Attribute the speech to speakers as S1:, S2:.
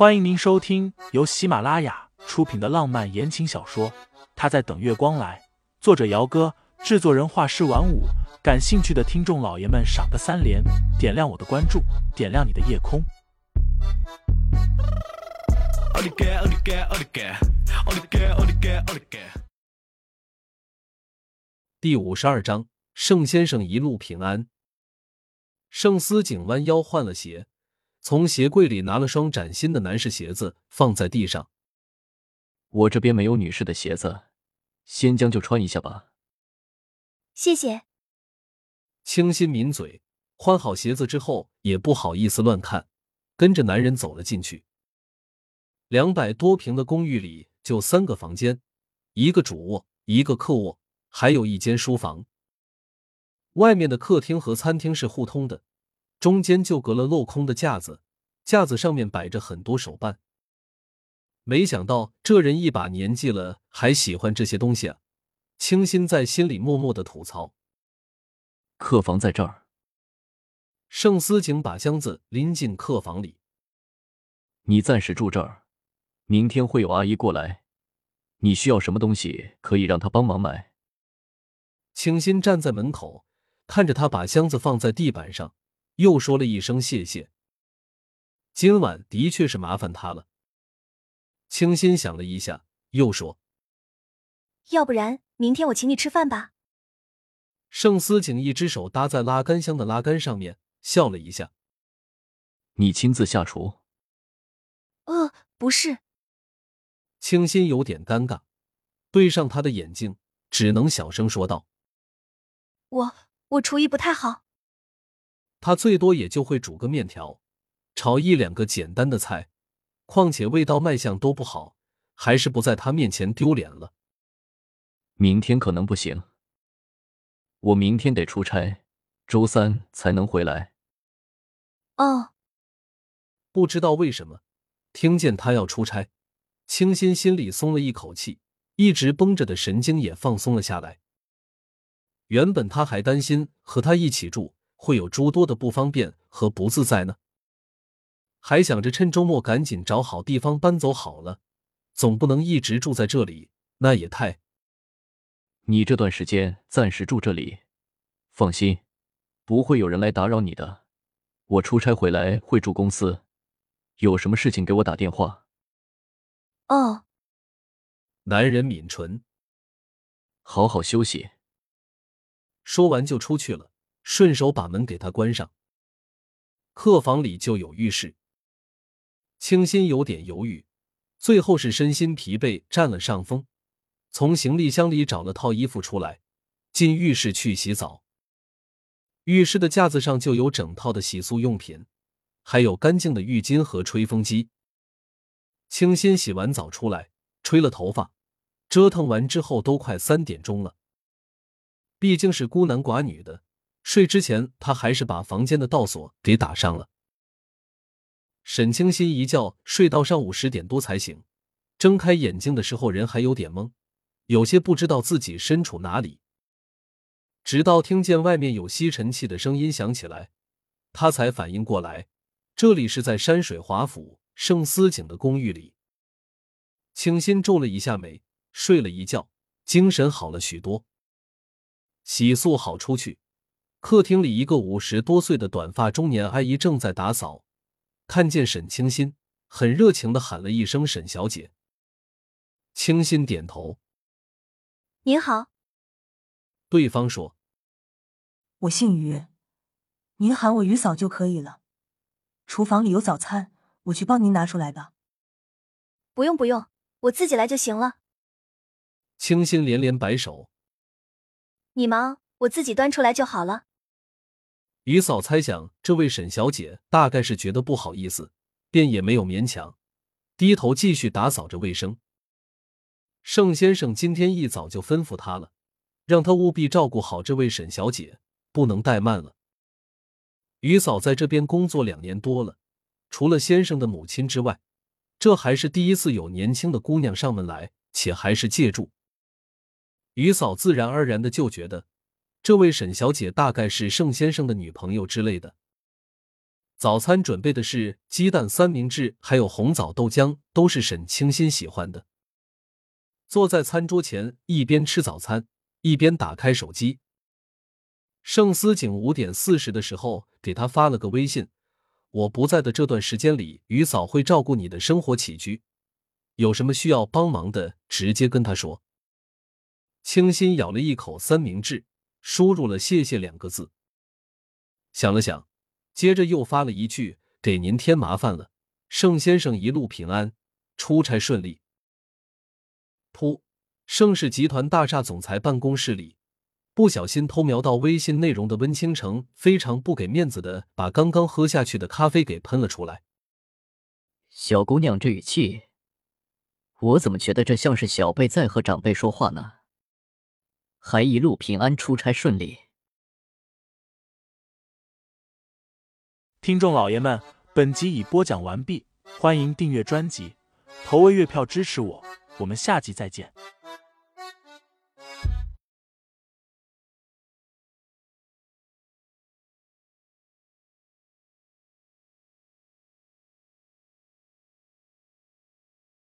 S1: 欢迎您收听由喜马拉雅出品的浪漫言情小说《他在等月光来》，作者：姚哥，制作人：画师晚舞。感兴趣的听众老爷们，赏个三连，点亮我的关注，点亮你的夜空。
S2: 第五十二章，盛先生一路平安。盛思景弯腰换了鞋。从鞋柜里拿了双崭新的男士鞋子放在地上。
S3: 我这边没有女士的鞋子，先将就穿一下吧。
S4: 谢谢。
S2: 清新抿嘴，换好鞋子之后也不好意思乱看，跟着男人走了进去。两百多平的公寓里就三个房间，一个主卧，一个客卧，还有一间书房。外面的客厅和餐厅是互通的。中间就隔了镂空的架子，架子上面摆着很多手办。没想到这人一把年纪了还喜欢这些东西啊！清新在心里默默的吐槽。
S3: 客房在这儿。
S2: 盛思景把箱子拎进客房里。
S3: 你暂时住这儿，明天会有阿姨过来，你需要什么东西可以让她帮忙买。
S2: 清新站在门口，看着他把箱子放在地板上。又说了一声谢谢。今晚的确是麻烦他了。清新想了一下，又说：“
S4: 要不然明天我请你吃饭吧。”
S2: 盛思景一只手搭在拉杆箱的拉杆上面，笑了一下：“
S3: 你亲自下厨？”“
S4: 呃，不是。”
S2: 清新有点尴尬，对上他的眼睛，只能小声说道：“
S4: 我我厨艺不太好。”
S2: 他最多也就会煮个面条，炒一两个简单的菜，况且味道卖相都不好，还是不在他面前丢脸了。
S3: 明天可能不行，我明天得出差，周三才能回来。
S4: 哦，
S2: 不知道为什么，听见他要出差，清新心里松了一口气，一直绷着的神经也放松了下来。原本他还担心和他一起住。会有诸多的不方便和不自在呢，还想着趁周末赶紧找好地方搬走好了，总不能一直住在这里，那也太……
S3: 你这段时间暂时住这里，放心，不会有人来打扰你的。我出差回来会住公司，有什么事情给我打电话。
S4: 哦，
S2: 男人抿唇，
S3: 好好休息。
S2: 说完就出去了。顺手把门给他关上。客房里就有浴室。清新有点犹豫，最后是身心疲惫占了上风，从行李箱里找了套衣服出来，进浴室去洗澡。浴室的架子上就有整套的洗漱用品，还有干净的浴巾和吹风机。清新洗完澡出来，吹了头发，折腾完之后都快三点钟了。毕竟是孤男寡女的。睡之前，他还是把房间的道锁给打上了。沈清新一觉睡到上午十点多才醒，睁开眼睛的时候人还有点懵，有些不知道自己身处哪里。直到听见外面有吸尘器的声音响起来，他才反应过来，这里是在山水华府盛思景的公寓里。清新皱了一下眉，睡了一觉，精神好了许多。洗漱好出去。客厅里，一个五十多岁的短发中年阿姨正在打扫，看见沈清新，很热情的喊了一声“沈小姐”。清新点头：“
S4: 您好。”
S2: 对方说：“
S5: 我姓于，您喊我于嫂就可以了。厨房里有早餐，我去帮您拿出来吧。”“
S4: 不用不用，我自己来就行了。”
S2: 清新连连摆手：“
S4: 你忙，我自己端出来就好了。”
S2: 于嫂猜想，这位沈小姐大概是觉得不好意思，便也没有勉强，低头继续打扫着卫生。盛先生今天一早就吩咐他了，让他务必照顾好这位沈小姐，不能怠慢了。于嫂在这边工作两年多了，除了先生的母亲之外，这还是第一次有年轻的姑娘上门来，且还是借住。于嫂自然而然的就觉得。这位沈小姐大概是盛先生的女朋友之类的。早餐准备的是鸡蛋三明治，还有红枣豆浆，都是沈清新喜欢的。坐在餐桌前，一边吃早餐，一边打开手机。盛思景五点四十的时候给他发了个微信：“我不在的这段时间里，于嫂会照顾你的生活起居，有什么需要帮忙的，直接跟他说。”清新咬了一口三明治，输入了“谢谢”两个字，想了想。接着又发了一句：“给您添麻烦了，盛先生一路平安，出差顺利。”噗，盛世集团大厦总裁办公室里，不小心偷瞄到微信内容的温倾城非常不给面子的把刚刚喝下去的咖啡给喷了出来。
S3: 小姑娘这语气，我怎么觉得这像是小辈在和长辈说话呢？还一路平安，出差顺利。
S1: 听众老爷们，本集已播讲完毕，欢迎订阅专辑，投喂月票支持我，我们下集再见。